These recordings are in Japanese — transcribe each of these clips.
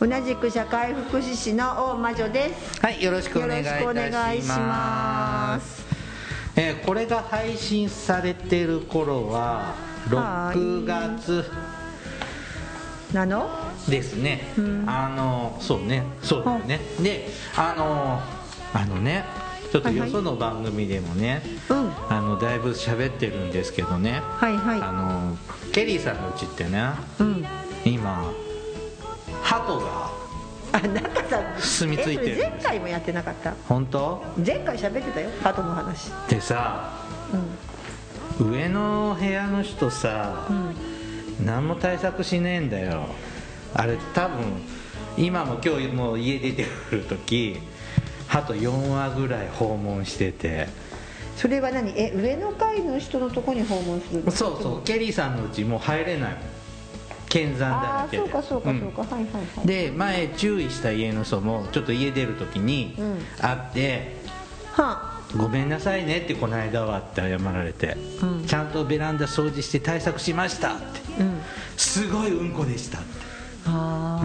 同じく社会福祉士の大魔女です。はいよろしくお願いいたしまます。えーこれが配信されてる頃は6月なの？ですね、あのそうねそうだよね。であのあのねちょっとはいはい。よその番組でもね、うん。あのだいぶ喋ってるんですけどね、はいはい。あのケリーさんのうちってねうん。今鳩があなん。かさ住み着いてる前回もやってなかった？本当？前回喋ってたよ。鳩の話。でさうん。上の部屋の人さ、うん。何も対策しねえんだよ。あれ多分今も今日もう家出てくる時鳩4羽ぐらい訪問してて。それは何？え上の階の人のとこに訪問するのそうそうケリーさんのうちもう入れないもん剣山だああらけで。そうかそうかんそうか、はいはいはい。で前注意した家の人もちょっと家出る時にうん。会っては「ごめんなさいね」ってこの間はって謝られて、うん。ちゃんとベランダ掃除して対策しました」って。あうん「すごいうんこでした」って。あ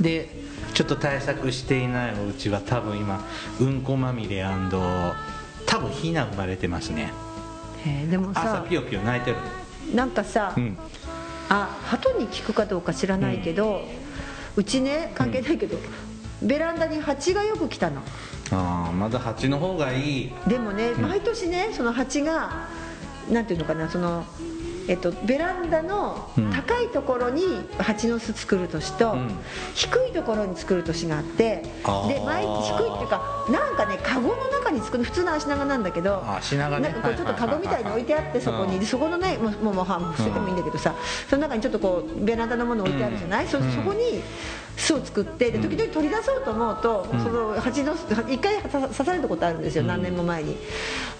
でちょっと対策していないお家は多分今うんこまみれ多分ひな生まれてますね。あ、へえでも朝さピヨピヨ泣いてる。なんかさ、うんあ鳩に聞くかどうか知らないけど、うちね関係ないけど、ベランダに蜂がよく来たの。ああまだ蜂の方がいい。でもね、毎年ねその蜂がなんていうのかなそのえっと、ベランダのうん。高いところに蜂の巣作る年と、うん。低いところに作る年があってで毎日低いっていうかなんかねカゴの中に作る普通の足長なんだけどあ足長ね。なんかこうちょっとカゴみたいに置いてあってそこに。うん。でそこのねもうもうもうは捨ててもいいんだけどさその中にちょっとこうベランダのもの置いてあるじゃない、そうん。そこに巣を作ってで時々取り出そうと思うと、うん。その蜂の巣一回刺刺されたことあるんですよ、うん。何年も前に。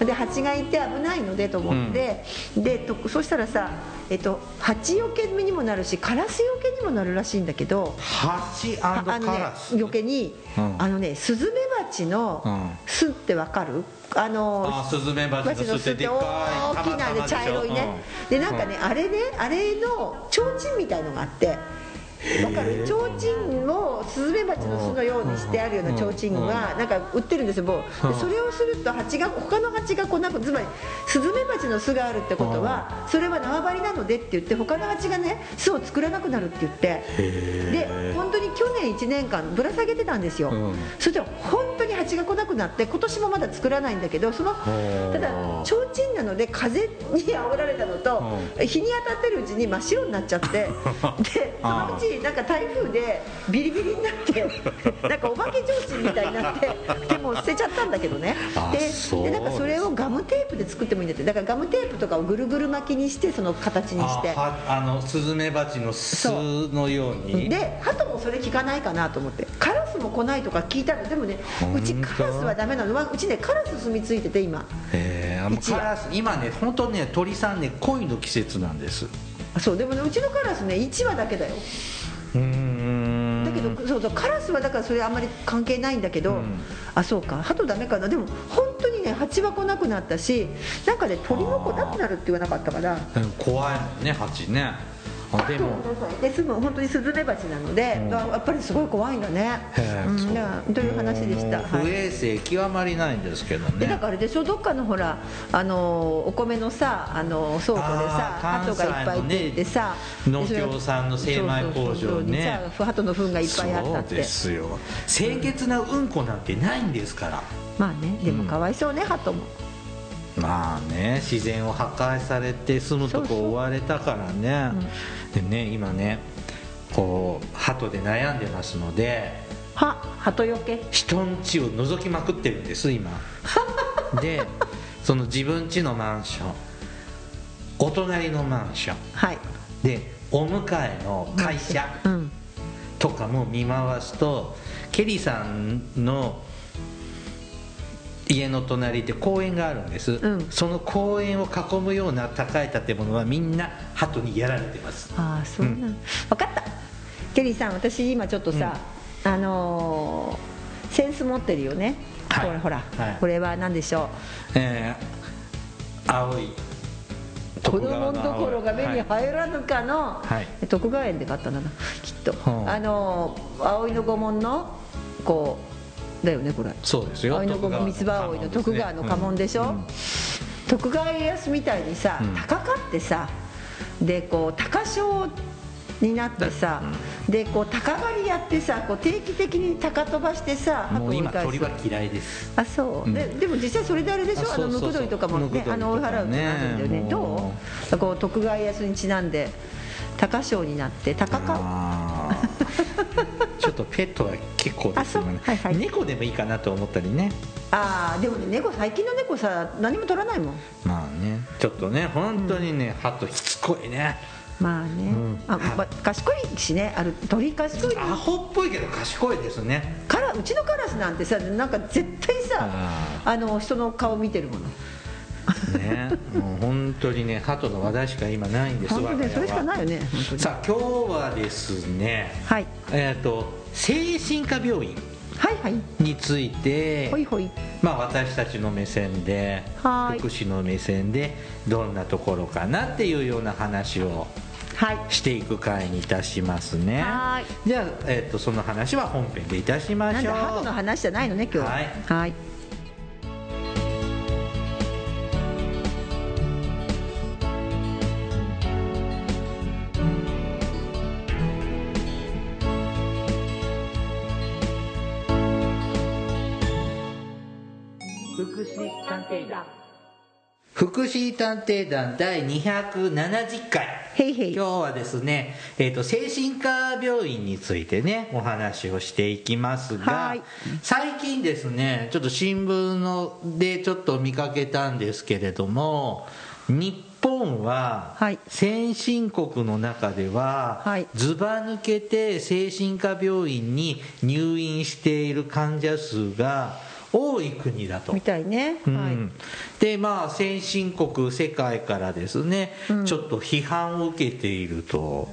で蜂がいて危ないのでと思って、でとそしたらさ、えっと、蜂よけにもなるしカラスよけにもなるらしいんだけど蜂カああのねラスよけに、うん。あのねスズメバチのうん。巣ってわかる？あのあスズメバチの巣って大きなで茶色いね、でなんかね、あれねあれの提灯みたいのがあってわかる。提灯をスズメバチの巣のようにしてあるような提灯がなんか売ってるんですよもう。でそれをすると蜂が他の蜂が来なくつまりスズメバチの巣があるってことはそれは縄張りなのでって言って他の蜂がね巣を作らなくなるって言って。で本当に去年1年間ぶら下げてたんですよ、うん。そしたら本当に蜂が来なくなって今年もまだ作らないんだけどそのーただ提灯なので風に煽られたのと、日に当たってるうちに真っ白になっちゃって でそのうちなんか台風でビリビリになって なんかお化け提灯みたいになってでも捨てちゃったんだけどね。あででなんかそれをガムテープで作ってもいいんだって。だからガムテープとかをぐるぐる巻きにしてその形にして。あはあのスズメバチの巣のように。でハトもそれ聞かないかなと思って。カラスも来ないとか聞いたらでもねうちカラスはダメなの。うちねカラス住み着いてて今。えー、もう一羽。カラス今ね本当ね鳥さんね恋の季節なんです。あそう。でもねうちのカラスね1羽だけだよだけどそうそうカラスはだからそれあんまり関係ないんだけど、うん。あそうか。ハトダメかな。でも本当にね蜂は来なくなったしなんかね鳥も来なくなるって言わなかったから。うん怖いもんね蜂ね。あでも。ですぐ本当にスズメバチなので、うん。あやっぱりすごい怖いんだねうう。んという話でした、不衛生極まりないんですけどでだねからでしょ？どっかのほらあのお米のさあの倉庫でさ鳩がいっぱい出てさ農協さんの精米工場ね。鳩の糞がいっぱいあったって。そうですよ。清潔なうんこなんてないんですから。まあねでもかわいそうね、鳩もまあね自然を破壊されて住むとこ追われたからね。でね今ねこう鳩で悩んでますのでは鳩よけ？人ん家を覗きまくってるんです今。でその自分家のマンションお隣のマンション。はい。でお迎えの会社うん。とかも見回すとケリーさんの家の隣で公園があるんです、うん。その公園を囲むような高い建物はみんな鳩にやられてます。ああそうなん、分かった。ケリーさん私今ちょっとさ、あのーセンス持ってるよね、はい。ほらほら、はい。これは何でしょえー、青いう子供のところが目にはい入らぬかの、はい。徳川園で買ったんだなきっと、はああのー葵の御門のこうだよねこれ。そうですよ。葵の御門三つ葉葵の徳川の家紋でしょ、うん徳川家康みたいにさ、うん。高かってさでこう高賞になってさ、でこう高狩りやってさこう定期的に高飛ばしてさもう今鳥は嫌いです。あそう、うん。ででも実際それであれでしょ？あのムクドリとかもねね。あの追い払うってなるんだよね。どもう？こう徳川家康にちなんで高賞になって高か ちょっとペットは結構ですよね。はいはい。猫でもいいかなと思ったりね。ああでもね猫最近の猫さ何も取らないもん。まあね。ちょっとね本当にね、ハトしつこいね。まあね、ん。あまあ、賢いしね。ある鳥賢いアホっぽいけど賢いですね。カラうちのカラスなんてさなんか絶対さああの人の顔見てるものねもう本当にねハトの話題しか今ないんです本当我が家は。ねそれしかないよねさあ今日はですねはい。えっ、と精神科病院はいはい。についてほいほい。まあ、私たちの目線ではい。福祉の目線でどんなところかなっていうような話をはい。していく回にいたしますね。はじゃあ、えっとその話は本編でいたしまなんしょう。だハトの話じゃないのね今日は。はい福祉探偵団第270回。へいへい。今日はですね、えー、と精神科病院についてねお話をしていきますがはい。最近ですねちょっと新聞のでちょっと見かけたんですけれども日本ははい。先進国の中でははい。ずば抜けて精神科病院に入院している患者数が多い国だと。みたいね、うん。はい。でまあ先進国世界からですね、ちょっと批判を受けていると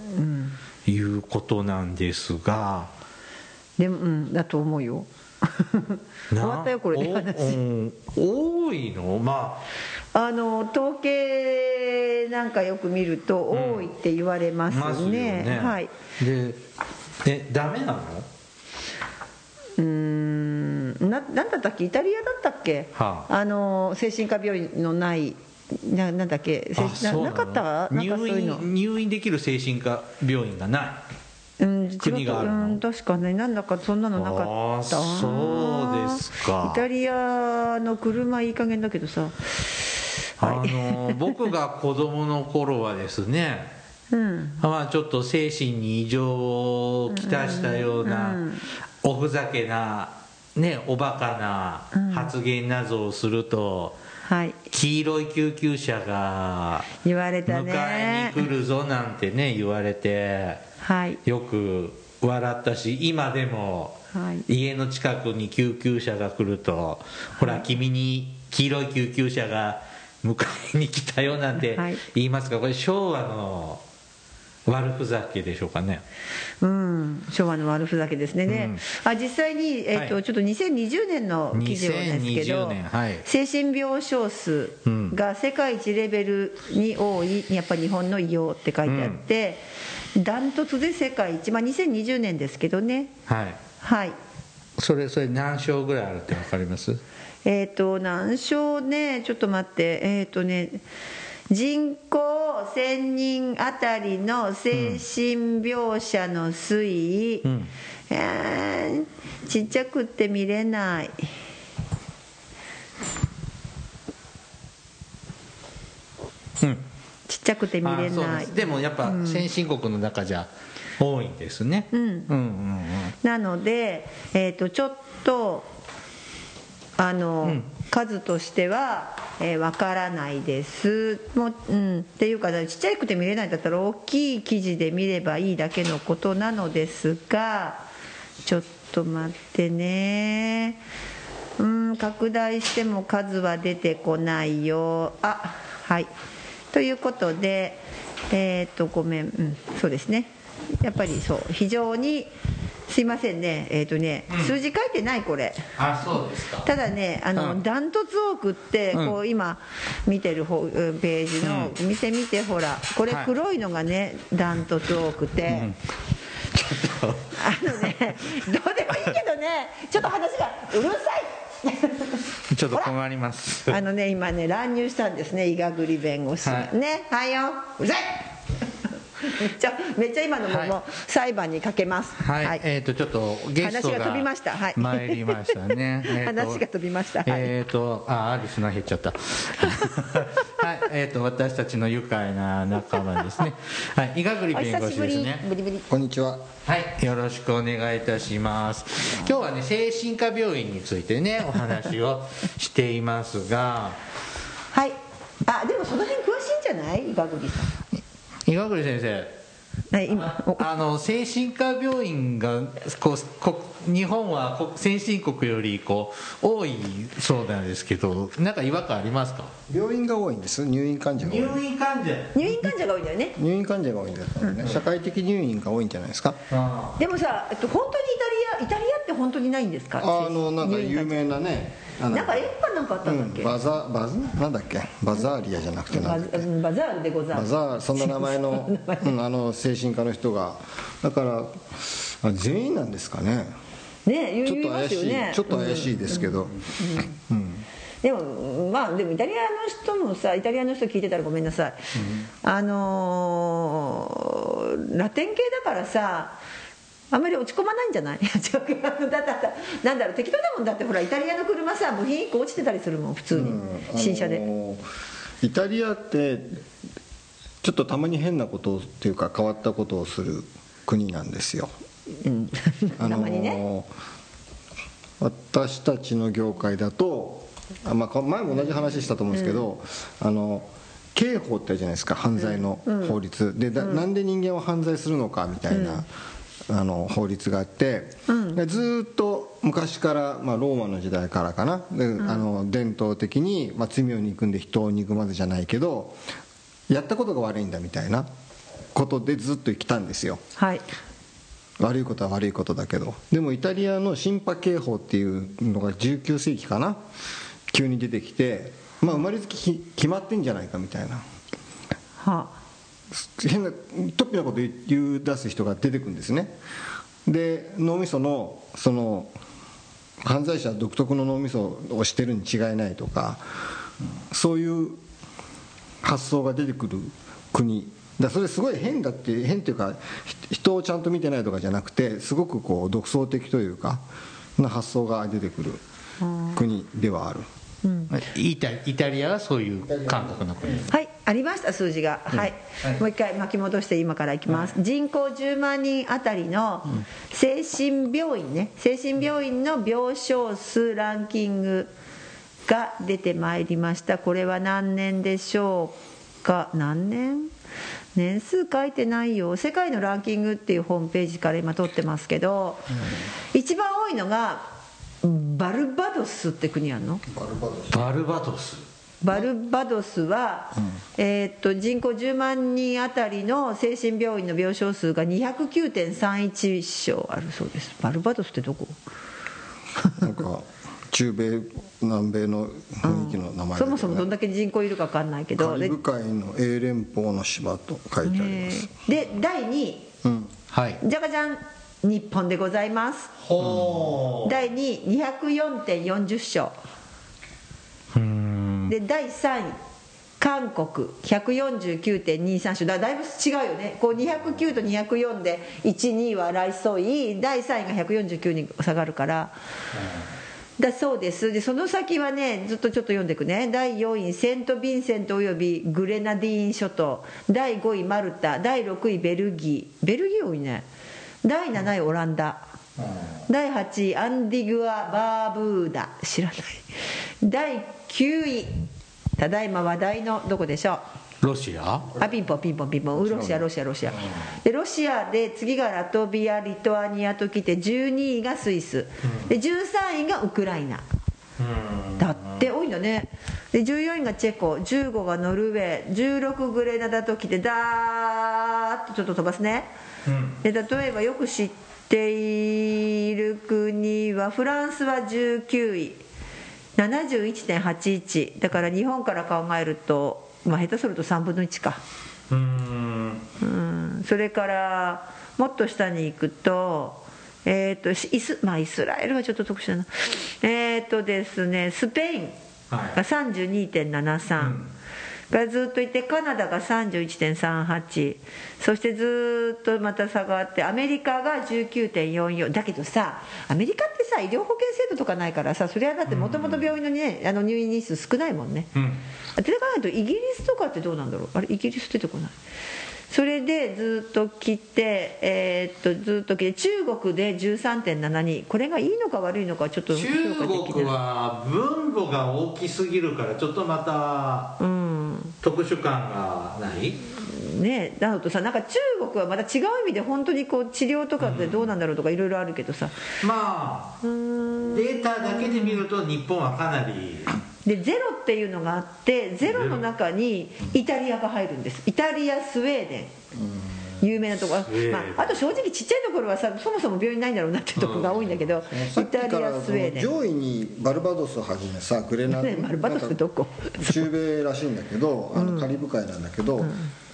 いうことなんですが、でもうんだと思うよ。終わったよこれでお話うん。多いの？まあ。の統計なんかよく見ると多いって言われますよすね,、ね。はい。でえダメなの？うーん。ななんだったっけ？イタリアだったっけ、はあ。あの精神科病院のないななんだっけ？ななかった？入院入院できる精神科病院がない。うん、国があるの？うん、確かね。なんだかそんなのなかった。そうですか。イタリアの車いい加減だけどさ。あの僕が子供の頃はですねうん。まあちょっと精神に異常をきたしたようなうんおふざけなねおバカな発言などをするとはい。黄色い救急車が言われた迎ねえに来るぞなんてね言われてはい。よく笑ったし今でもはい。家の近くに救急車が来るとほら君に黄色い救急車が迎えに来たよなんてはい。言いますがこれ昭和の悪ふざけでしょうかね。うん、昭和の悪ふざけですね、でうん。あ実際に、えーとはい。ちょっと2020年の記事なんですけど、2020年はい。精神病床数が世界一レベルに多いやっぱり日本の医療って書いてあって、ダントツで世界一、まあ、2020年ですけどね。はい。はい。それそれ何床ぐらいあるって分かります？えっ、と何床ねちょっと待って。えっ、とね人口1000人あたりの精神病者の推移、うん。えーちっちゃくって見れない。うん。ちっちゃくて見れあそうないです。でもやっぱ先進国の中じゃ多いんですね、うん。うんうんうん。なので、えー、とちょっとあの、うん。数としてはえーわからないです。もう、うん、っていうかちっちゃくて見れないんだったら大きい記事で見ればいいだけのことなのですがちょっと待ってね。うん。拡大しても数は出てこないよ。あはい。ということでえっ、とごめん、うん、そうですね。やっぱりそう。非常にすいませんね。えっ、とね、数字書いてないこれ。あそうですか。ただねあの、うん。ダントツ多くって、うん。こう今見てるページの、見てみてほらこれはい。黒いのがねダントツ多くて、うん。ちょっと。あのね どうでもいいけどねちょっと話がうるさいちょっと困りますあのね今ね乱入したんですね伊賀栗弁護士が、はいねはいようるさいめっちゃめっちゃ今のもはいもう裁判にかけます。はい、えっ、とちょっとゲストが話が飛びました。はい。参りましたね。えーと話が飛びました。はい。えっ、とああリスナー減っちゃった。はい、えっ、と私たちの愉快な仲間ですね。はい、伊賀栗お弁護久しぶり士ですね。ブリブリこんにちは。はい、よろしくお願いいたします。今日はね精神科病院についてねお話をしていますが、はい。あでもその辺詳しいんじゃない？伊賀栗さん伊賀栗先生。はい今おあの精神科病院がこうこ日本はこ先進国よりこう多いそうなんですけどなんか違和感ありますか？病院が多いんです。入院患者が多い。入院患者入院患者が多いんだよね入院患者が多いんですからね。社会的入院が多いんじゃないですか？あでもさえっと本当にイタリアイタリアって本当にないんですか？あのなんか有名なね。なんか演歌なんかあったんだっけ、うん。バザバズ？なんだっけ？バザーリアじゃなくてなバザールでございますバザーそんな名前の うんあの精神科の人が。だからあ全員なんですかね？ね言うちょっ言いまと怪しい、すよねちょっと怪しいですけど、でもまあでもイタリアの人もさイタリアの人聞いてたらごめんなさい、あのーラテン系だからさあんまり落ち込まないんじゃない？だなんだろう適当だもん。だってほらイタリアの車さ部品1個落ちてたりするもん普通に、新車で、あのイタリアってちょっとたまに変なことっていうか変わったことをする国なんですよ。うん、あたまにね。私たちの業界だとあ、まあ、前も同じ話したと思うんですけど、あの刑法ってあるじゃないですか犯罪の法律、でだなんで人間は犯罪するのかみたいな、あの法律があって、でずーっと昔から、まあ、ローマの時代からかな。で、あの伝統的に、まあ、罪を憎んで人を憎まずじゃないけどやったことが悪いんだみたいなことでずっと来たんですよ。はい。悪いことは悪いことだけど。でもイタリアのシンパ刑法っていうのが19世紀かな急に出てきてまあ生まれつきき決まってんじゃないかみたいな。は変な突飛なこと言い出す人が出てくるんですね。で脳みそのその犯罪者は独特の脳みそをしてるに違いないとかそういう発想が出てくる国。だそれすごい変だって変っていうかひ人をちゃんと見てないとかじゃなくてすごくこう独創的というかな発想が出てくる国ではある。イタイタリアはそういう感覚の国。はいありました数字が、はい、もう一回巻き戻して今からいきます、人口10万人あたりの精神病院ね。精神病院の病床数ランキングが出てまいりました。これは何年でしょうか？何年？年数書いてないよ。世界のランキングっていうホームページから今撮ってますけど、一番多いのがバルバドスって国あるの？バルバドスバルバドスは、えーっと人口10万人あたりの精神病院の病床数が209.31床あるそうです。バルバドスってどこ？なんか中米南米の雰囲気の名前ね。そもそもどんだけ人口いるか分かんないけど。でカリブ海の英連邦の島と書いてあります、で第2位。うん、はい。じゃがじゃん日本でございます。ほ第2位204.40床で第3位韓国149.23種だだいぶ違うよね。こう209と204で12位は争い第3位が149に下がるから。だそうです。でその先はねずっとちょっと読んでいくね。第4位セント・ヴィンセントおよびグレナディーン諸島。第5位マルタ。第6位ベルギー。ベルギー多いね。第7位オランダ。第8位アンディグア・バーブーダ。知らない。第9位ただいま話題のどこでしょう？ロシア？あピンポンピンポンピンポン。ロシアロシアロシア。でロシアで次がラトビアリトアニアときて12位がスイス。で13位がウクライナ。だって多いんだね。で14位がチェコ。15がノルウェー。16グレナダときてダーッとちょっと飛ばすね。で例えばよく知っている国はフランスは19位71.81だから日本から考えると、まあ、下手すると3分の1か。うん。うん。それからもっと下に行くとえー、とイス,、まあ、イスラエルはちょっと特殊だな。えっ、とですねスペインはい。が32.73、がずっといてカナダが31.38そしてずっとまた下がってアメリカが19.44だけどさアメリカってさ医療保険制度とかないからさそれはだってもともと病院の,、ね、あの入院日数少ないもんね、うん。って考えるとイギリスとかってどうなんだろう？あれイギリス出てこない。それでずっと来て、えーっとずっと来て中国で13.72これがいいのか悪いのかちょっと中国は分母が大きすぎるからちょっとまたうん特殊感がない？ねなるとさなんか中国はまた違う意味で本当にこう治療とかってどうなんだろうとかいろいろあるけどさ。まあうーん。データだけで見ると日本はかなりでゼロっていうのがあってゼロの中にイタリアが入るんです。イタリアスウェーデン有名なとこ。ろ、まあ、あと正直ちっちゃいところはさそもそも病院ないんだろうなっていうところが多いんだけど、さっイタリアスウェーデン。の上位にバルバドスをはじめさグレナねバルバドスどこ？中米らしいんだけどあのカリブ海なんだけど、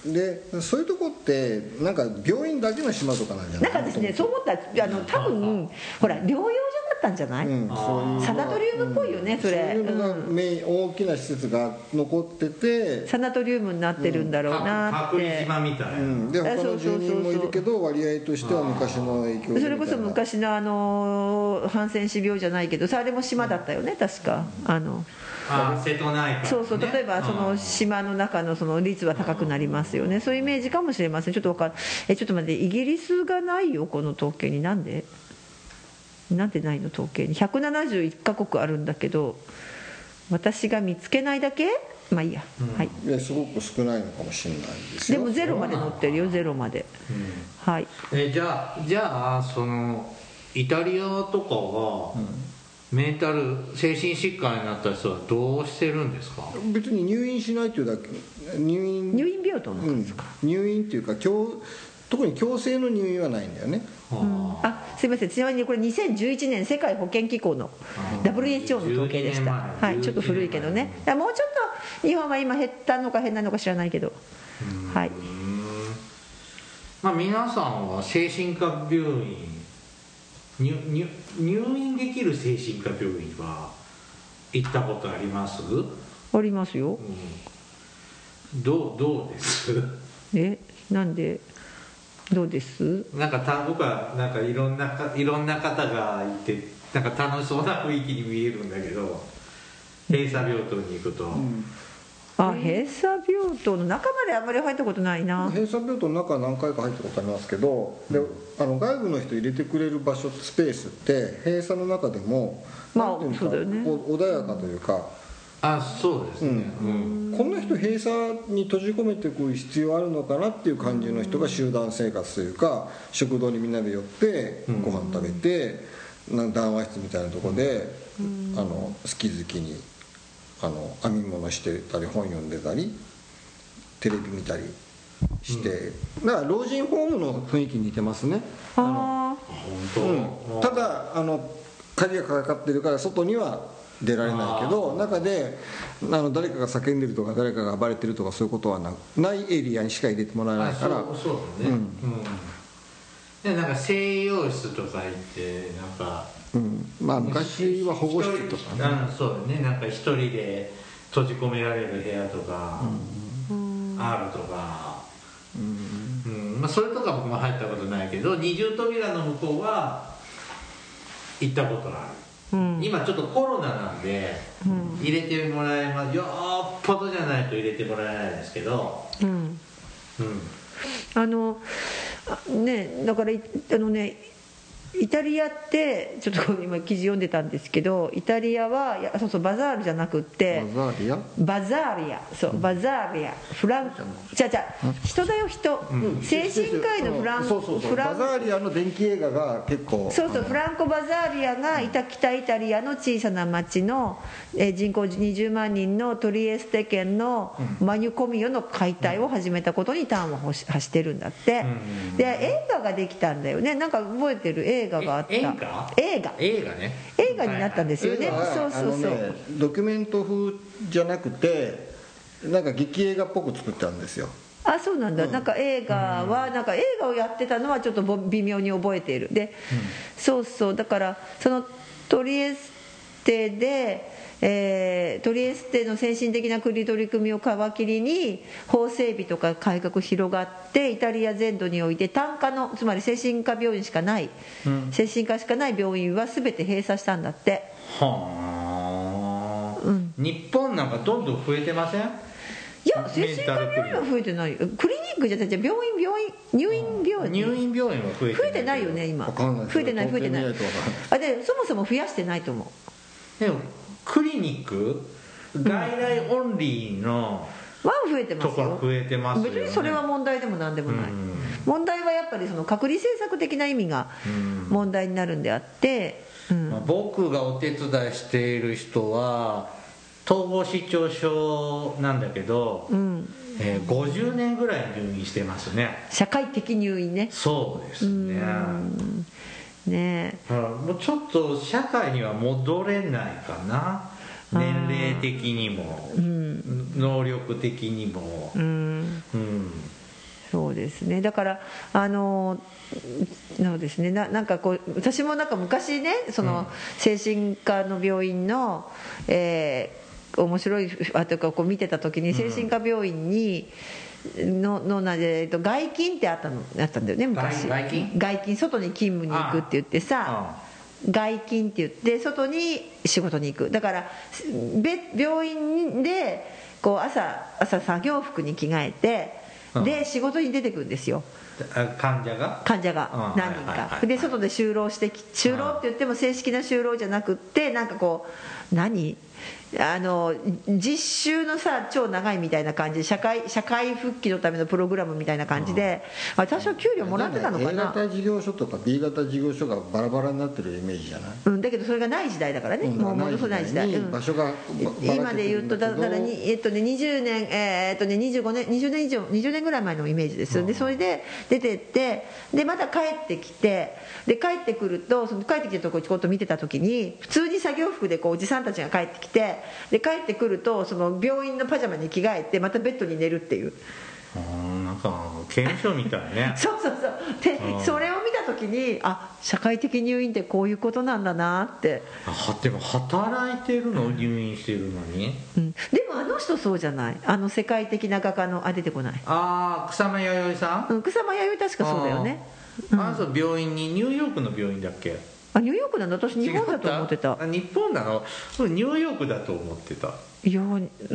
でそういうとこってなんか病院だけの島とかなんじゃなないんか私ねそう思ったあの多分ほら療養所だったんじゃない、うん、そういう。サナトリウムっぽいよねそれ。そういうのがうんメイン大きな施設が残ってて、サナトリウムになってるんだろうなっ隔離て、島みたい。な、うん、で他のあそうそうそうそう。住人もいるけど割合としては昔の影響でみたいなそれこそ昔のあのハンセン氏病じゃないけどさあれも島だったよね確か。あのあ瀬戸内海、ね、そうそう例えばその島の中のその率は高くなりますよね。そういうイメージかもしれません。ちょっとわかんえちょっと待ってイギリスがないよこの統計に。なんで？なんでないの？統計に。171カ国あるんだけど私が見つけないだけ？まあいいや、はい。ですごく少ないのかもしれないですよ。でもゼロまで載ってるよゼロまで。はい。えじゃあじゃあそのイタリアとかは、メンタル精神疾患になった人はどうしてるんですか？別に入院しないっていうだけ。入院。入院病棟のうん、入院っていうか強特に強制の入院はないんだよね。あすいません。ちなみにこれ2011年世界保健機構の WHO の統計でした、12年前。はい、ちょっと古いけどね。もうちょっと日本は今減ったのか減らないのか知らないけどはい。まあ皆さんは精神科病院入入入院できる精神科病院は行ったことあります、うありますよ。ん、どうどうです？えなんで？どうです。なんかた僕はなんかいろんなかいろんな方がいてなんか楽しそうな雰囲気に見えるんだけど閉鎖病棟に行くと、あ閉鎖病棟の中まであんまり入ったことないな。閉鎖病棟の中は何回か入ったことありますけどであの外部の人入れてくれる場所スペースって閉鎖の中でもまあそうだよね。こう穏やかというか、あそうですね、うん。こんな人閉鎖に閉じ込めていく必要あるのかなっていう感じの人が集団生活というか食堂にみんなで寄ってうん。ご飯食べて、なん談話室みたいなところで、あの好き好きにあの編み物してたり本読んでたりテレビ見たりして、だから老人ホームの雰囲気に似てますね、あ本当、うん、ただあの鍵がかかってるから外には出られないけど中であの誰かが叫んでるとか誰かが暴れてるとかそういうことはなないエリアにしか入れてもらえないあから。そうだね。うん、でなんか西洋室とか行ってなんかうん、まあ昔は保護室とかね。あそうだね。なんか一人で閉じ込められる部屋とかあるとか、うん。まあ、それとか僕も入ったことないけど二重扉の向こうは行ったことある、うん。今ちょっとコロナなんで入れてもらえます。よっぽどじゃないと入れてもらえないですけど。うん。うん。あのあねだからいあのねイタリアってちょっと今記事読んでたんですけどイタリアはいやそうそうバザールじゃなくってバザーリア？バザーリア。そうバザーリア。フランじゃじゃ人だよ人、精神科医のフランそうそうそう。フランバザーリアの電気映画が結構そうそうフランコ・バザーリアがいた北イタリアの小さな町の、えー人口20万人のトリエステ県のマニュコミオの解体を始めたことに端を発してるんだって、で映画ができたんだよね。なんか覚えてる？映画があった。え映画？映画。映画ね。映画になったんですよね、そうそうそう、ねドキュメント風じゃなくてなんか劇映画っぽく作ったんですよ。あそうなんだ、なんか映画はなんか映画をやってたのはちょっとぼ微妙に覚えている。で、そうそう。だからそのトリエステで、えートリエステの先進的な国取り組みを皮切りに法整備とか改革広がってイタリア全土において単科のつまり精神科病院しかない、精神科しかない病院は全て閉鎖したんだって。はあ、日本なんかどんどん増えてません？いや精神科病院は増えてない。よクリニックじゃなくて病院病院入院病院。入院病院は増えて増えてないよね今。増えてない増えてない。あでそもそも増やしてないと思うでもクリニック外来オンリーのは増えてますよ。増えてますよ、ね、別にそれは問題でも何でもない。うん。問題はやっぱりその隔離政策的な意味が問題になるんであってうん。まあ、僕がお手伝いしている人は統合失調症なんだけど、うん。えー50年ぐらい入院してますね。社会的入院ね。そうですねね。もうちょっと社会には戻れないかな。年齢的にも、能力的にも。えうん。うん。そうですね。だからあのそうですね。ななんかこう私もなんか昔ねその精神科の病院の、えー面白いあというかこう見てた時に精神科病院に、ののなえっと外勤ってあったのあったんだよね昔。外外勤外勤外に勤務に行くって言ってさ外勤って言って外に仕事に行くだからべ病院でこう朝朝作業服に着替えてで仕事に出てくるんですよあ患者が患者がうん何人かで外で就労してき就労って言っても正式な就労じゃなくってなんかこう何あの実習のさ超長いみたいな感じで社会社会復帰のためのプログラムみたいな感じであ多少給料もらってたのか A な型事業所とか B 型事業所がバラバラになってるイメージじゃない？うん、だけどそれがない時代だからね、うんもうものすごいない時代、にうん。場所がば今で言うとだだからに、えっとね、20年、えーっとね、25年20年以上20年ぐらい前のイメージですでそれで出てってでまた帰ってきてで帰ってくるとその帰ってきたとこちょっと見てた時に普通に作業服でこうおじさんたちが帰ってきてで帰ってくるとその病院のパジャマに着替えてまたベッドに寝るっていう。うんなんか刑務所みたいね。そうそうそう。でうん。それを見た時にあ社会的入院ってこういうことなんだなって。あでも働いてるの？入院してるのに？うん、でもあの人そうじゃない。あの世界的な画家のあ出てこない、ああ草間彌生さん？うん、草間彌生確かそうだよね。あー。あの人病院にニューヨークの病院だっけ？あニューヨークなんだ。私日本だと思ってた。日本なの？そうニューヨークだと思ってた。いや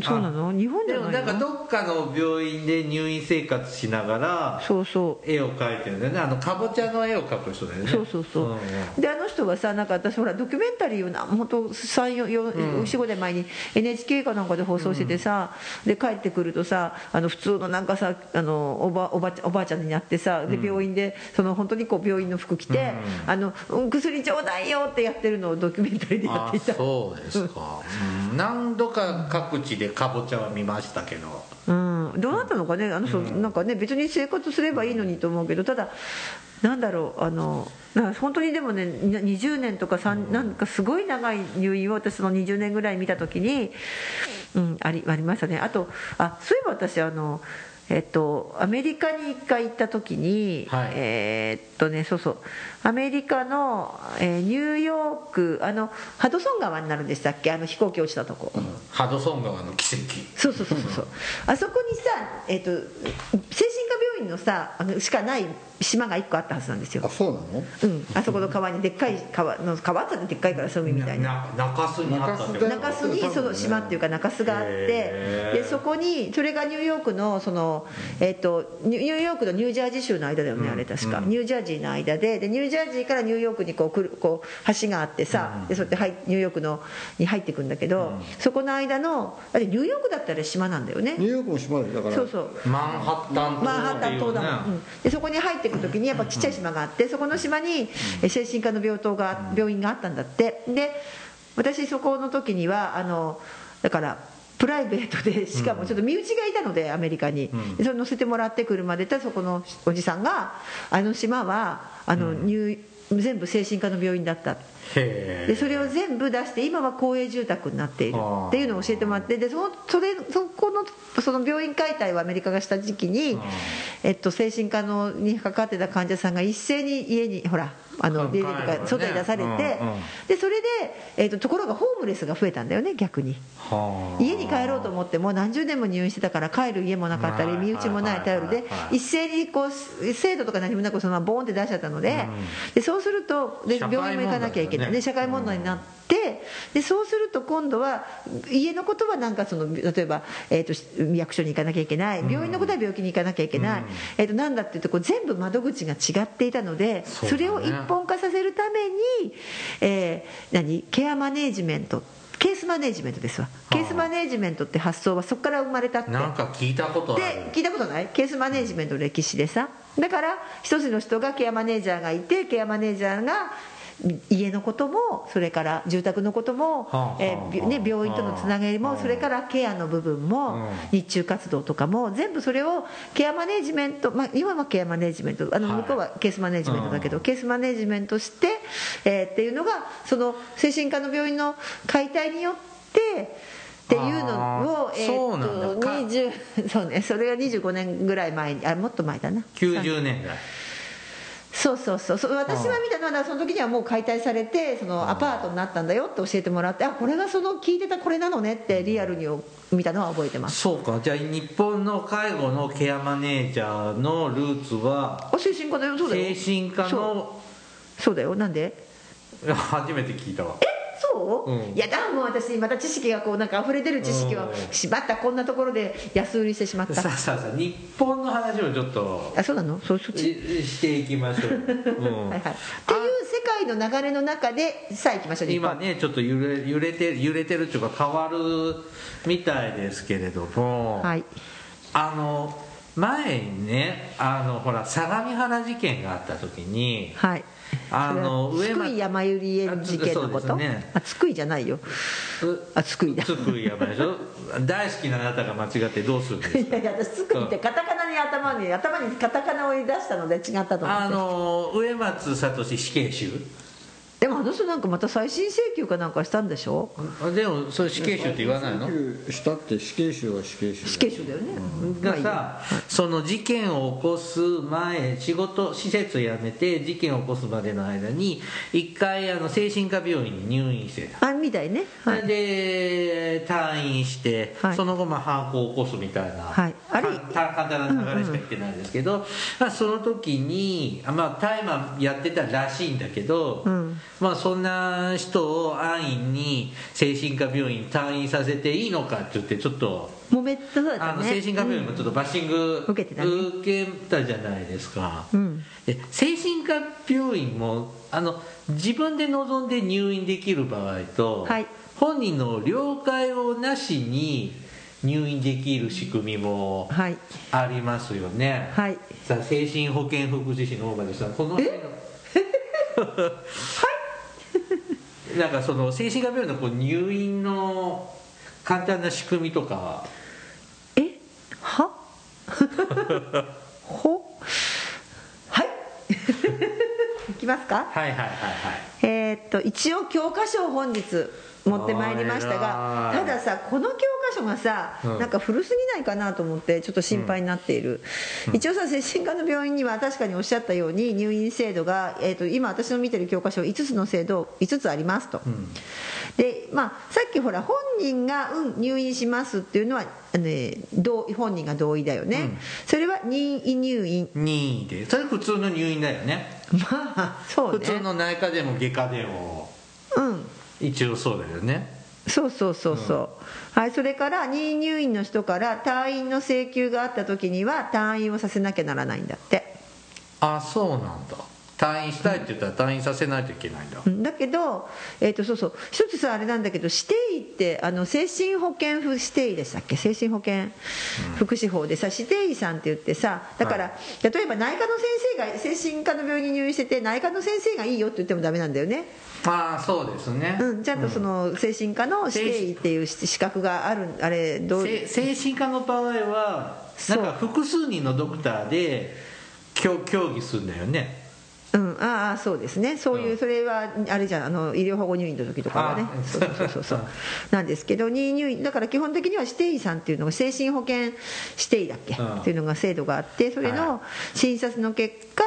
そうなの？日本じでもなんかどっかの病院で入院生活しながらそうそう。絵を描いてるんだよね。あのかぼちゃの絵を描く人だよね。そうそうそう、んん。であの人はさなんか私ほらドキュメンタリーをな本当45年前に NHK かなんかで放送しててさ、で帰ってくるとさあの普通のなんかさあのおばおばおばあちゃんになってさで病院でその本当にこう病院の服着て、あのうん薬ちょうだいよってやってるのをドキュメンタリーでやっあていた。そうですか、うん。何度か各地でかぼちゃは見ましたけど。うん、どうなったのかね。あの人、なんかね別に生活すればいいのにと思うけどただなんだろう。あの本当にでもねに20年とか3なんかすごい長い入院を私その20年ぐらい見た時に、うん、ありありましたね。あとあそういえば私あのえっと、アメリカに一回行った時に、はい。えーっとねそうそう。アメリカの、えーニューヨークあのハドソン川になるんでしたっけ？あの飛行機落ちたとこ、ハドソン川の奇跡。そうそうそうそうそう。あそこにさ、えっと精神科病院のさあのしかない島が1個あったはずなんですよ。あそうなの？うん、あそこの川にでっかい川の川ってでっかいからそう海みたいな。な中洲にあった中洲にその島っていうか中洲があってでそこにそれがニューヨークのその、えっとニュニューヨークとニュージャージー州の間だよね、あれ確か、ニュージャージーの間ででニュージャージーからニューヨークにこう来るこう橋があってさ、でそうやって入ニューヨークのに入っていくんだけど、そこの間のだってニューヨークだったら島なんだよね。ニューヨークも島だよだから。そうそう。マンハッタン島マンハッタン島だもん。でそこに入っていく時にやっぱちっちゃい島があってそこの島にえ精神科の病棟が病院があったんだって。で私そこの時にはあのだからプライベートでしかもちょっと身内がいたのでアメリカに、でそれ乗せてもらって車でたそこのおじさんがあの島はあの入全部精神科の病院だった。へでそれを全部出して今は公営住宅になっている。っていうのを教えてもらってでそのそれそこのその病院解体をアメリカがした時期に、えっと、精神科のにかかってた患者さんが一斉に家にほらあの出てとか外に出されて、でそれで、えっと、ところがホームレスが増えたんだよね逆に。はあ。家に帰ろうと思っても何十年も入院してたから帰る家もなかったりはい身内もない頼りで一斉にこう制度とか何もなくそのままボーンって出しちゃったのででそうするとで病院も行かなきゃいけない。で社会問題になってでそうすると今度は家のことはなんかその例えば、えー、と役所に行かなきゃいけない。病院のことは病気に行かなきゃいけない、えー、となんだっていうとこう全部窓口が違っていたのでそね。それを一本化させるために、えー何？ケアマネージメント。ケースマネージメントですわ。ケースマネージメントって発想はそこから生まれたって。なんか聞いたことある。で聞いたことない？ケースマネージメントの歴史でさ。だから一つの人がケアマネージャーがいてケアマネージャーが家のこともそれから住宅のことも、はあえね、病院とのつながりもそれからケアの部分も日中活動とかも全部それをケアマネージメント、まあ、今はケアマネージメントあのはい。向こうはケースマネージメントだけど、ケースマネージメントして、えーっていうのがその精神科の病院の解体によってっていうのをえそうなーとんだ。か20そうねそれが25年ぐらい前にあもっと前だな。90年代そうそうそう。そう私が見たのはその時にはもう解体されてそのアパートになったんだよって教えてもらってあこれがその聞いてたこれなのねってリアルに見たのは覚えてます。そうか。じゃあ日本の介護のケアマネージャーのルーツはあ精神科だよそうだよ。精神科のそう。だよ。なんで？初めて聞いたわそう、うんいやだもう私また知識がこうなんか溢れ出る知識をうん。しまったこんなところで安売りしてしまった。さあさあさあ日本の話をちょっとあそうなの？そうそっち？ししていきましょう、うん。はいはい、っていう世界の流れの中でさあ行きましょう今ねちょっと揺れ揺れて揺れてるっていうか変わるみたいですけれども、はい。あの前にねあのほら相模原事件があった時にはいあの上津久井やまゆり園事件のこと？ね。あ津久井じゃないよ。あ津久井だ。つくいやばいでしょ？大好きなあなたが間違ってどうするんですか？いやいや私津久井ってカタカナに頭に頭にカタカナを出したので違ったと思あって。の植松聡死刑囚？でもあの人なんかまた再審請求かなんかしたんでしょ？でもそれ死刑囚って言わないの？したって死刑囚は死刑囚。死刑囚だよね、まあいいや。がさその事件を起こす前仕事施設辞めて事件を起こすまでの間に一回あの精神科病院に入院してた。あみたいね。はい。で退院して、はい。その後まあ犯行を起こすみたいな、はい。あれか簡単な流れしか言ってないんですけど、まあ、その時にあまあ大麻やってたらしいんだけど、うんまあ、そんな人を安易に精神科病院に退院させていいのかって言ってちょっと揉めったね。あの精神科病院もちょっとバッシング、受けてたね受けたじゃないですか、うん。で精神科病院もあの自分で望んで入院できる場合と、はい。本人の了解をなしに入院できる仕組みもはい。ありますよね、はい。さあ精神保健福祉士の大場でさんこの辺の なんかその精神科病院のこう入院の簡単な仕組みとかえ？は？ほ？はい。いきますか？はいはいはいはい。えーっと一応教科書を本日持ってまいりましたがたださこの教科所がさ、うん。なんか古すぎないかなと思ってちょっと心配になっている、一応さ精神科の病院には確かにおっしゃったように入院制度が、えー、と今私の見てる教科書5つの制度5つありますと、でまあさっきほら本人が、うん、入院しますっていうのはあの、ね、同本人が同意だよね、それは任意入院。任意で。それ普通の入院だよね。まあそうね。普通の内科でも外科でも。うん一応そうだよね。そうそうそうそう、はい、それから任意入院の人から退院の請求があった時には退院をさせなきゃならないんだって。あそうなんだ退院したいって言ったら退院させないといけないんだ。うんだけど、えー、とそうそう。一つさあれなんだけど指定医ってあの精神保健婦指定医でしたっけ？精神保健福祉法でさ指定医さんって言ってさだから、例えば内科の先生が精神科の病院に入院してて内科の先生がいいよって言ってもダメなんだよね、ああそうですね、うん、ちゃんとその精神科の指定医っていう資格があるあれどう？せ精神科の場合はなんか複数人のドクターで協協議するんだよねうん、ああそうですね。そういう、うん。それはあれじゃん。あの医療保護入院の時とかはね。あそうそうそうそう。なんですけど任意入院だから基本的には指定医さんっていうのが精神保健指定医だっけ、うん。っていうのが制度があってそれはの診察の結果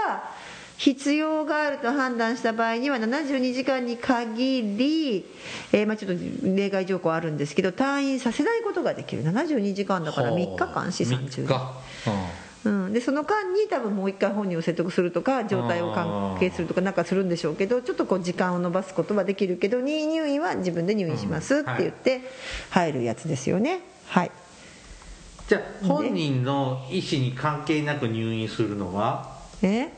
必要があると判断した場合には72時間に限り、えーまあ、ちょっと例外条項あるんですけど退院させないことができる。72時間だから3日間資産中3日うん、でその間に多分もう一回本人を説得するとか状態を関係するとかなんかするんでしょうけどちょっとこう時間を延ばすことはできるけど任意入院は自分で入院しますって言って入るやつですよね。はい。じゃあ本人の意思に関係なく入院するのは？え？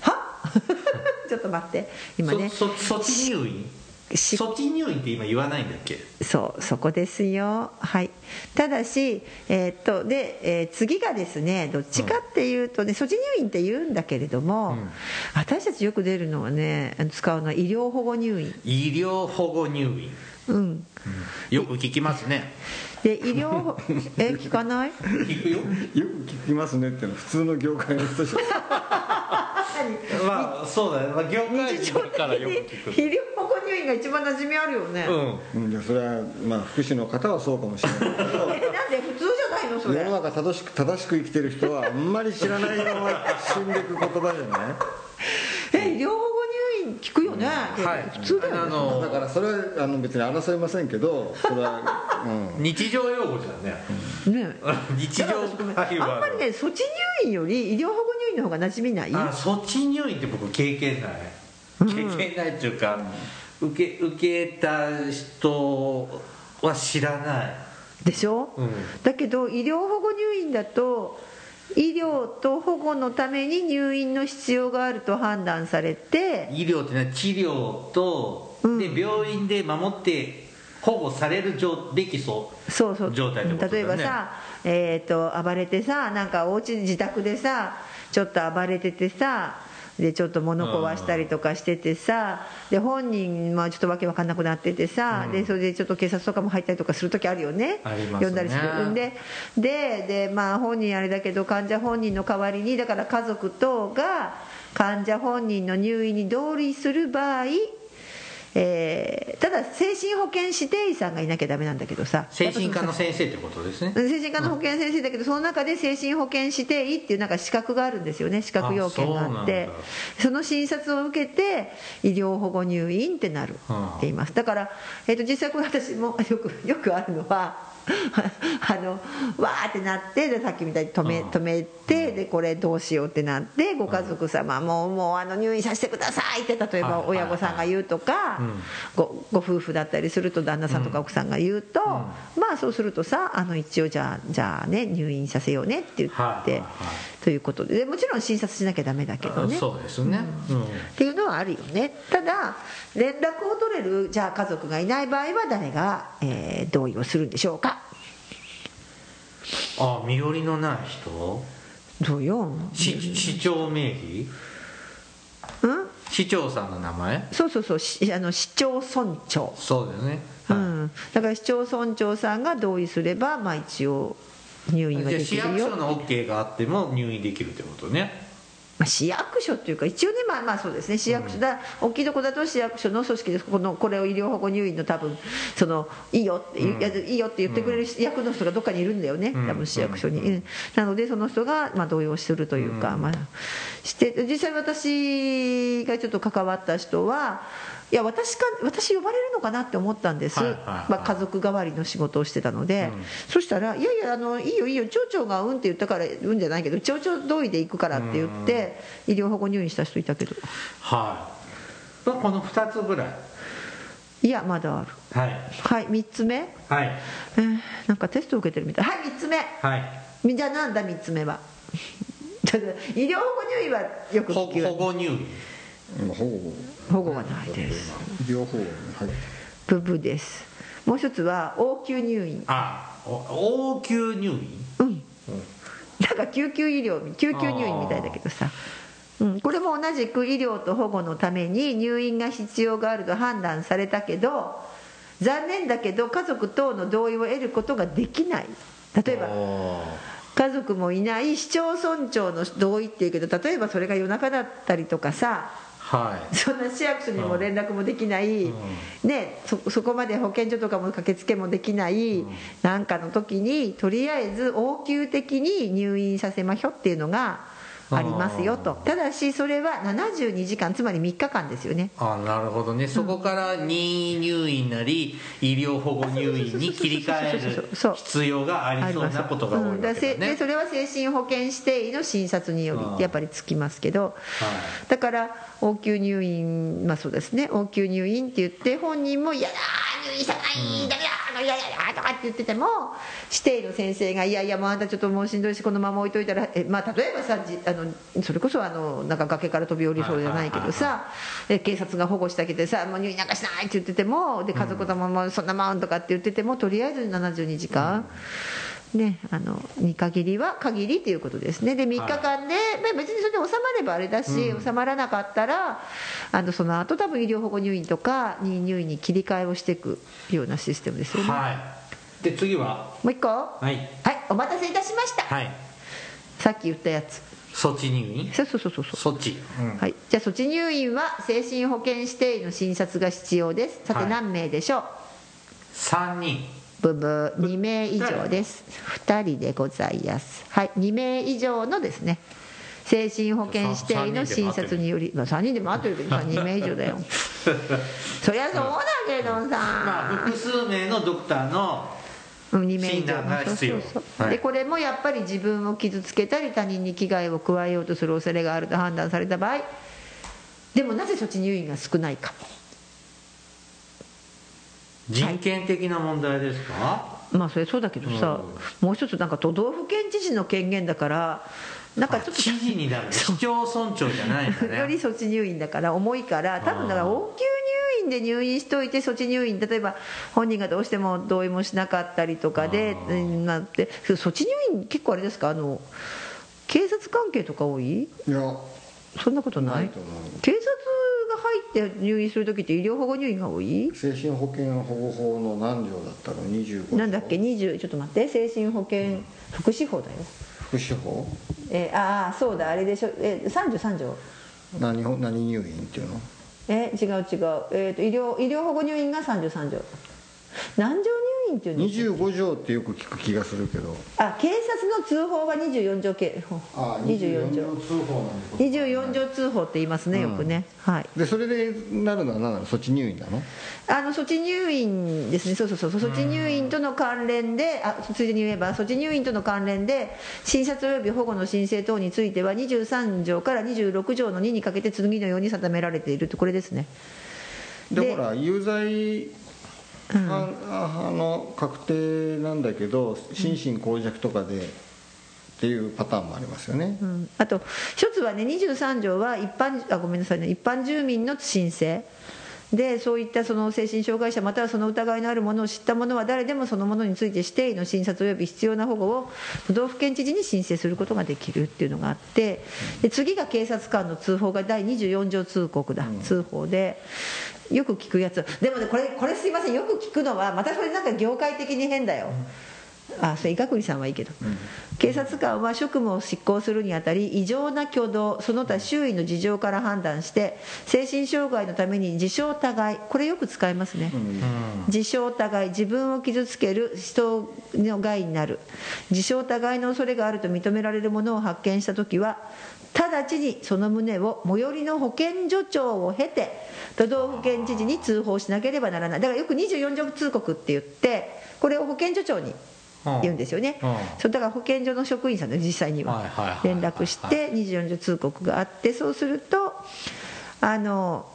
は？ちょっと待って。今ね。そそ措置入院？し措置入院って今言わないんだっけ？そうそこですよ。はい。ただしえーっとで、えー次がですねどっちかっていうとね、措置入院って言うんだけれども、うん。私たちよく出るのはね使うのは医療保護入院。医療保護入院。うん。よく聞きますねで医療保え聞かない？聞くよ。よく聞きますねっていうのは普通の業界の人じゃ まあそうだよ、まあ、業界人からよにく。聞医療保護入院が一番馴染みあるよね、くうん。うん。いやそれはまあ福祉の方はそうかもしれない。けどえなんで普通じゃないのそれ？世の中正しく正しく生きてる人はあんまり知らないような死んでいく言葉じゃない？え医療保護聞くよね、はい。普通だよね。あのだからそれはあの別に争いませんけどそれは、うん、日常用語じゃんね。ね。日常会話あんまりね措置入院より医療保護入院の方が馴染みない？あ措置入院って僕経験ない。経験ないっていうか、受け受けた人は知らない。でしょ、うん。だけど医療保護入院だと医療と保護のために入院の必要があると判断されて医療っていうのは治療と、うん。で病院で守って保護される状べきそう。そうそう。状態ってことだね。えばさ、えー、と暴れてさなんかお家自宅でさちょっと暴れててさでちょっと物壊したりとかしててさで本人はちょっとわけわかんなくなっててさ、うん。でそれでちょっと警察とかも入ったりとかする時あるよね。呼んだりする。んでででまあ本人あれだけど患者本人の代わりにだから家族等が患者本人の入院に同意する場合えーただ精神保健指定医さんがいなきゃダメなんだけどさ。精神科の先生ってことですね。精神科の保健先生だけど、その中で精神保健指定医っていうなんか資格があるんですよね。資格要件があって。あその診察を受けて医療保護入院ってなるって言います。だから、えー、と実際これ私もよくよくあるのは あのわーってなってでさっきみたいに止めうん。止めてでこれどうしようってなってご家族様もうもうあの入院させてくださいって例えばはい親御さんが言うとかうん。ごご夫婦だったりすると旦那さんとか奥さんが言うと、まあそうするとさあの一応じゃあじゃあね入院させようねって言って、ということで。でもちろん診察しなきゃダメだけどね。そうですね、うん。っていうのはあるよね。ただ連絡を取れるじゃあ家族がいない場合は誰が、えー同意をするんでしょうか？あ身寄りのない人？どうよ。市市長名義？うん？市長さんの名前？そうそうそう。しあの市町村長、そうですね、はい。うん、だから市町村長さんが同意すればまあ一応入院はできるよ。役所の OK があっても入院できるってことね。まあ、市役所っていうか一応ねまあまあそうですね。市役所だ、大きいとこだと市役所の組織でこのこれを医療保護入院の多分そのいいよって、いやいいよって言ってくれる役の人がどっかにいるんだよね、多分市役所に、うん。なのでその人がまあ動揺するというか、まあして実際私がちょっと関わった人はいや私か私呼ばれるのかなって思ったんです、はいはいはい。まあ、家族代わりの仕事をしてたので、そしたら「いやいやあのいいよいいよ町長がうん」って言ったからうんじゃないけど町長同意で行くからって言って医療保護入院した人いたけど。はい、まあ、この2つぐらい。いやまだある。はい。はい3つ目。はい。えーなんかテスト受けてるみたい。はい3つ目。はい。じゃあなんだ3つ目は。医療保護入院はよくほ聞く保護入院。今保護保護はないです。医療保護に入って。ブブです。もう一つは応急入院。あお応急入院？うん。なんか救急医療救急入院みたいだけどさ。うん、これも同じく医療と保護のために入院が必要があると判断されたけど残念だけど家族等の同意を得ることができない。例えば家族もいない市町村長の同意っていうけど例えばそれが夜中だったりとかさはい。そんな市役所にも連絡もできない、ね、そそこまで保健所とかも駆けつけもできない、なんかの時にとりあえず応急的に入院させましょうっていうのがありますよと。ただしそれは72時間つまり3日間ですよね。あなるほどね。そこから任意入院なり医療保護入院に切り替える必要がありそうなことが多いわうん。だけだねせでそれは精神保健指定医の診察によりやっぱりつきますけど。はだから応急入院まあそうですね。応急入院って言って本人も「嫌だ入院したないダメだいやいやだ」とかって言ってても指定の先生が「いやいやもうあんたちょっともうしんどいしこのまま置いといたら」えまあ例えばさじあのそれこそあのなんか崖から飛び降りそうじゃないけどさ警察が保護してあげてさ「もう入院なんかしない」って言っててもで家族とももそんなもんとかって言っててもとりあえず72時間。ね、あのに限りは限りということですね。で3日間で、まあ別にそれで収まればあれだし、収まらなかったらあのその後多分医療保護入院とか任意入院に切り替えをしていくようなシステムですよね、はい。で次は？もう一個？はい。はいお待たせいたしました、はい。さっき言ったやつ。措置入院？そうそうそうそう措置、うん。はい、じゃあ措置入院は精神保健指定医の診察が必要です。さてはい。何名でしょう、3人ブブー2名以上です。2人でございます。はい2名以上のですね精神保健指定医の診察により、まあ、3人でも合ってる。けどさ2名以上だよ。そりゃそうだけどさ、まあ複数名のドクターのうん2名以上。診断が必要。そうそうそう。はい。でこれもやっぱり自分を傷つけたり他人に危害を加えようとする恐れがあると判断された場合でもなぜ措置入院が少ないか人権的な問題ですか、まあそれそうだけどさ、もう一つなんか都道府県知事の権限だからなんかちょっと知事になる。市町村長じゃないんだねより措置入院だから重いから多分だから応急入院で入院しといて措置入院例えば本人がどうしても同意もしなかったりとかでなって。措置入院結構あれですか？あの警察関係とか多い？いや。そんなことない？ないと思う。警察が入って入院する時って医療保護入院が多い？精神保健保護法の何条だったの？25条。なんだっけ？20ちょっと待って。精神保健福祉法だよ。福祉法？えーああそうだ。あれでしょ？え33条何ほ何入院っていうの？え違う違う、えー、と医療医療保護入院が33条何条入院っていうの？25条ってよく聞く気がするけど。あ警察の通報は24条刑あ24条通報なんで24条通報って言いますねよくね、はい。でそれでなるのは何？なの措置入院なの？あの措置入院ですね。そうそうそう。措置入院との関連であついでに言えば措置入院との関連で診察及び保護の申請等については23条から26条の2にかけて次のように定められているってこれですね。ででほら有罪ああの確定なんだけど心神耗弱とかでっていうパターンもありますよね、うん。あと一つはね23条は一般あごめんなさいね。一般住民の申請。でそういったその精神障害者またはその疑いのあるものを知った者は誰でもそのものについて指定医の診察及び必要な保護を都道府県知事に申請することができるっていうのがあってで次が警察官の通報が第24条通告だ、通報でよく聞くやつ。でもねこれこれすいません。よく聞くのはまたそれなんか業界的に変だよ。あそれ医学理さんはいいけど、警察官は職務を執行するにあたり異常な挙動その他周囲の事情から判断して精神障害のために自傷互いこれよく使いますね、自傷互い自分を傷つける人の害になる。自傷互いの恐れがあると認められるものを発見した時は直ちにその旨を最寄りの保健所長を経て都道府県知事に通報しなければならない。だからよく24条通告って言ってこれを保健所長に言うんですよね、うん。そうだから保健所の職員さんで実際には連絡して24条通告があってそうするとあの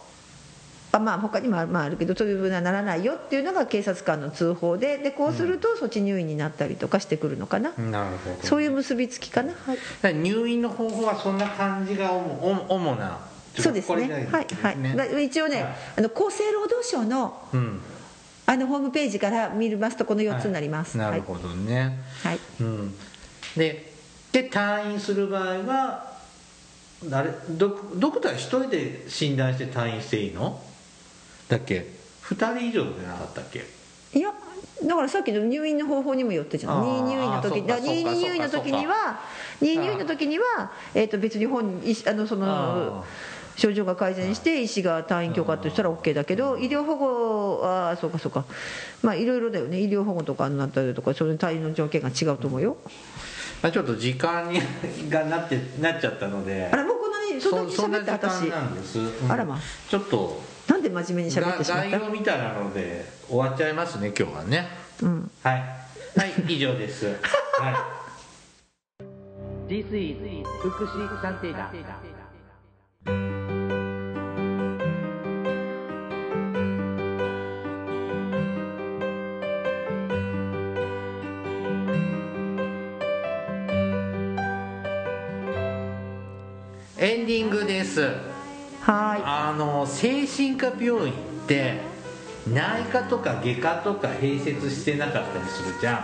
あまあ他にもある,、まあ、あるけどそういうふうにはならないよっていうのが警察官の通報ででこうすると措置入院になったりとかしてくるのかな、なるほどそういう結びつきかな、はい、入院の方法はそんな感じが主主なそうですね。これがはいはい、まあ、一応ね、はい。あの厚生労働省のうん。あのホームページから見ますとこの4つになります、なるほどね、はい、はいうん。でで退院する場合はあれドクドクター一人で診断して退院していいの？だっけ？2人以上じゃなかったっけ？いやだからさっきの入院の方法にもよってじゃん。任意入院の時だ任意入院の時には任意入院の時には、えー、と別に本人医師あのそのあ症状が改善して医師が退院許可としたら OK だけど医療保護はそうかそうか。まあいろいろだよね。医療保護とかになったりとかその退院の条件が違うと思うよ。まあちょっと時間にがなってなっちゃったので。あらもうこんなにそ喋った私。あらまちょっとなんで真面目に喋ってしまっ概た要みたいなので終わっちゃいますね今日はね。うん。はい。はい以上です。はい。This is 福祉探偵団。エンディングですはあの精神科病院って内科とか外科とか併設してなかったりするじゃん。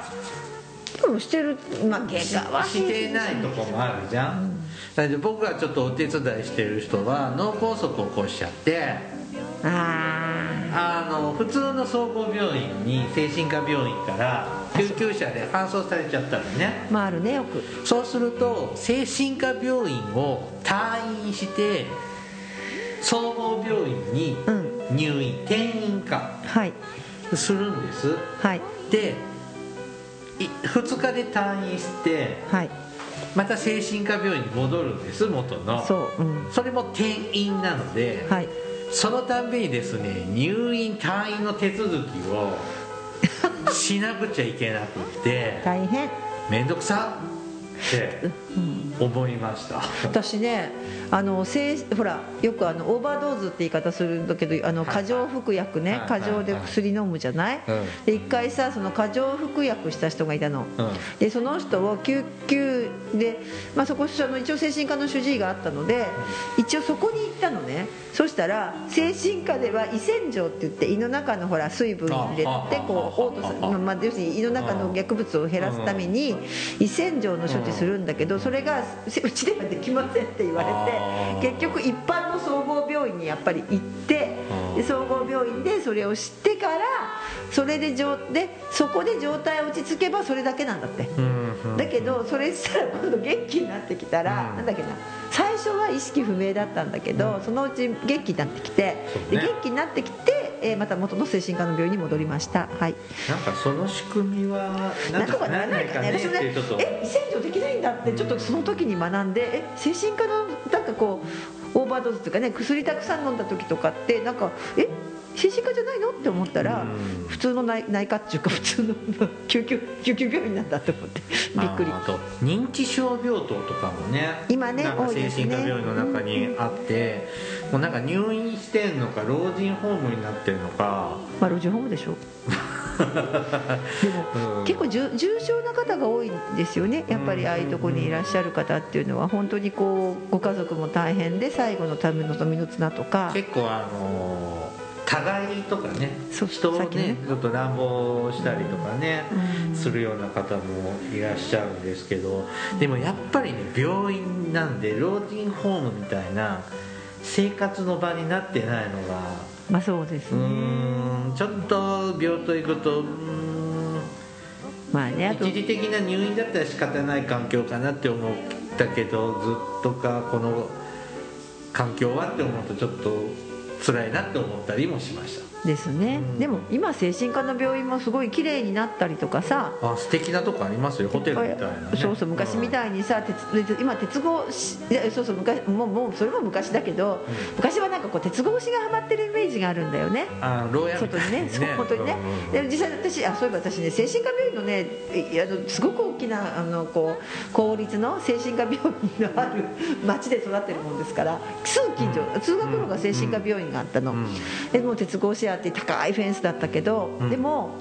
いでもしてるまあ外科はしてないとこもあるじゃん、だけど僕がちょっとお手伝いしてる人は脳梗塞を起こしちゃって。ああの普通の総合病院に精神科病院から救急車で搬送されちゃったのね。あまああるねよく。そうすると精神科病院を退院して総合病院にうん入院転院か。はい。するんです。はい。で2日で退院してはい。また精神科病院に戻るんです元の。そううん。それも転院なので、はい。そのたんびにですね入院退院の手続きを しなくちゃいけなくて大変。面倒くさって思いました。私ねあのせいほらよくあのオーバードーズって言い方するんだけどあのはい過剰服薬ねはい過剰で薬飲むじゃない？うん。で一回さその過剰服薬した人がいたの。うん。でその人を救急で、まあ、そこその一応精神科の主治医があったので一応そこに行ったのね。そしたら精神科では胃洗浄って言って胃の中のほら水分入れてこう嘔吐する、まあまあ、要するに胃の中の薬物を減らすために胃洗浄の処置するんだけどそれがせ うちではできませんって言われあて結局一般の総合病院にやっぱり行ってで総合病院でそれを知ってからそれで状でそこで状態落ち着けばそれだけなんだって。だけどそれしたら今度元気になってきたら、うん。なんだっけな最初は意識不明だったんだけど、そのうち元気になってきて、で元気になってきて、えーまた元の精神科の病院に戻りました。はい。なんかその仕組みはななんんととかならないかねってかねえ胃洗浄できないんだってちょっとその時に学んでえ精神科のなんかこうオーバードーズっていうかね薬たくさん飲んだ時とかってなんかえ精神科じゃないの？って思ったらうん。普通の内内科っていうか普通の 救急救急病院なんだと思って。びっくり。あと認知症病棟とかもね今ね精多いですね。神科病院の中にあって、もうなんか入院してんのか老人ホームになってんのか。まあ老人ホームでしょ。でも、うん。結構重重症な方が多いんですよね。やっぱりああいうとこにいらっしゃる方っていうのは本当にこうご家族も大変で最後のための富の綱とか。結構あのー互いとかね人をねね。ちょっと乱暴したりとかね、うん。するような方もいらっしゃるんですけどでもやっぱりね病院なんで老人ホームみたいな生活の場になってないのがまあそうですうねちょっと病棟行くとうーんまあねあと。一時的な入院だったら仕方ない環境かなって思ったけどずっとかこの環境はって思うとちょっと辛いなって思ったりもしました。ですね、うん。でも今精神科の病院もすごい綺麗になったりとかさ。あ素敵なとこありますよ。ホテルみたいな、ね、そうそう昔みたいにさ、鉄今鉄格子いやそうそう昔もうもうそれも昔だけど、昔はなんかこう鉄格子がはまってるイメージがあるんだよね。あ牢屋みたい外にねそう本当にね、うん。うんで実際私あそういえば私ね精神科病院のねいあのすごく大きなあのこう公立の精神科病院のある 町で育ってるもんですからすぐ近所、通学路が精神科病院があったの、うん。でもう鉄格子あって高いフェンスだったけど、うん。でも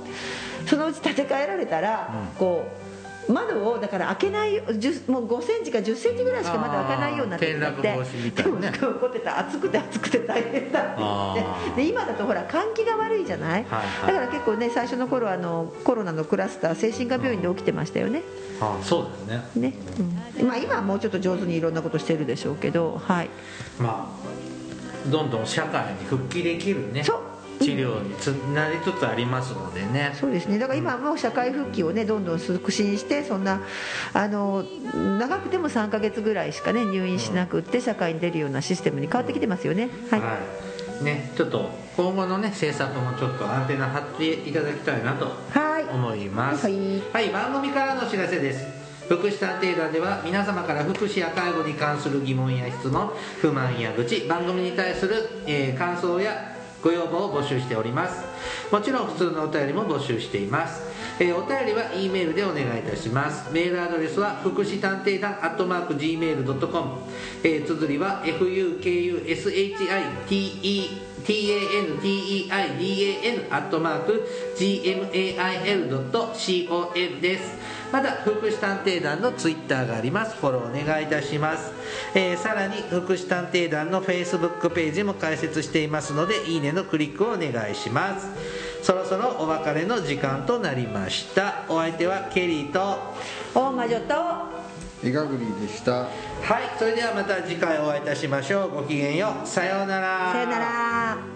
そのうち建て替えられたら、うん。こう窓をだから開けない10もう5センチか10センチぐらいしか窓開かないようになってきて。あー転落防止みたいなね。でも怒ってた暑くて暑くて大変だってあ言ってで今だとほら換気が悪いじゃない、はいはいだから結構ね最初の頃あのコロナのクラスター精神科病院で起きてましたよねあそうですねね、うんまあ、今はもうちょっと上手にいろんなことしてるでしょうけどはいまあどんどん社会に復帰できるねそう治療につなりつつありますのでね。そうですね。だから今はもう社会復帰をねどんどん促進してそんなあの長くても3ヶ月ぐらいしかね入院しなくって社会に出るようなシステムに変わってきてますよね。はい、はい。ねちょっと今後のね政策もちょっとアンテナ張っていただきたいなとはい。思います。はい。はい、番組からのお知らせです。福祉探偵団では皆様から福祉や介護に関する疑問や質問不満や愚痴番組に対する、えー感想やご要望を募集しております。もちろん普通のお便りも募集しています、えーお便りは E メールでお願いいたします。メールアドレスは福祉探偵団アットマーク Gmail.com、えー、綴りは FUKUSHITANTEIDAN アットマーク GMAIL.com です。まだ福祉探偵団のツイッターがあります。フォローお願いいたします、えーさらに福祉探偵団のフェイスブックページも開設していますのでいいねのクリックをお願いします。そろそろお別れの時間となりました。お相手はケリーと。大魔女と。イガグリでした。はいそれではまた次回お会いいたしましょう。ごきげんよう。さようなら。さよなら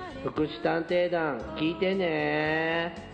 福祉探偵団聞いてね。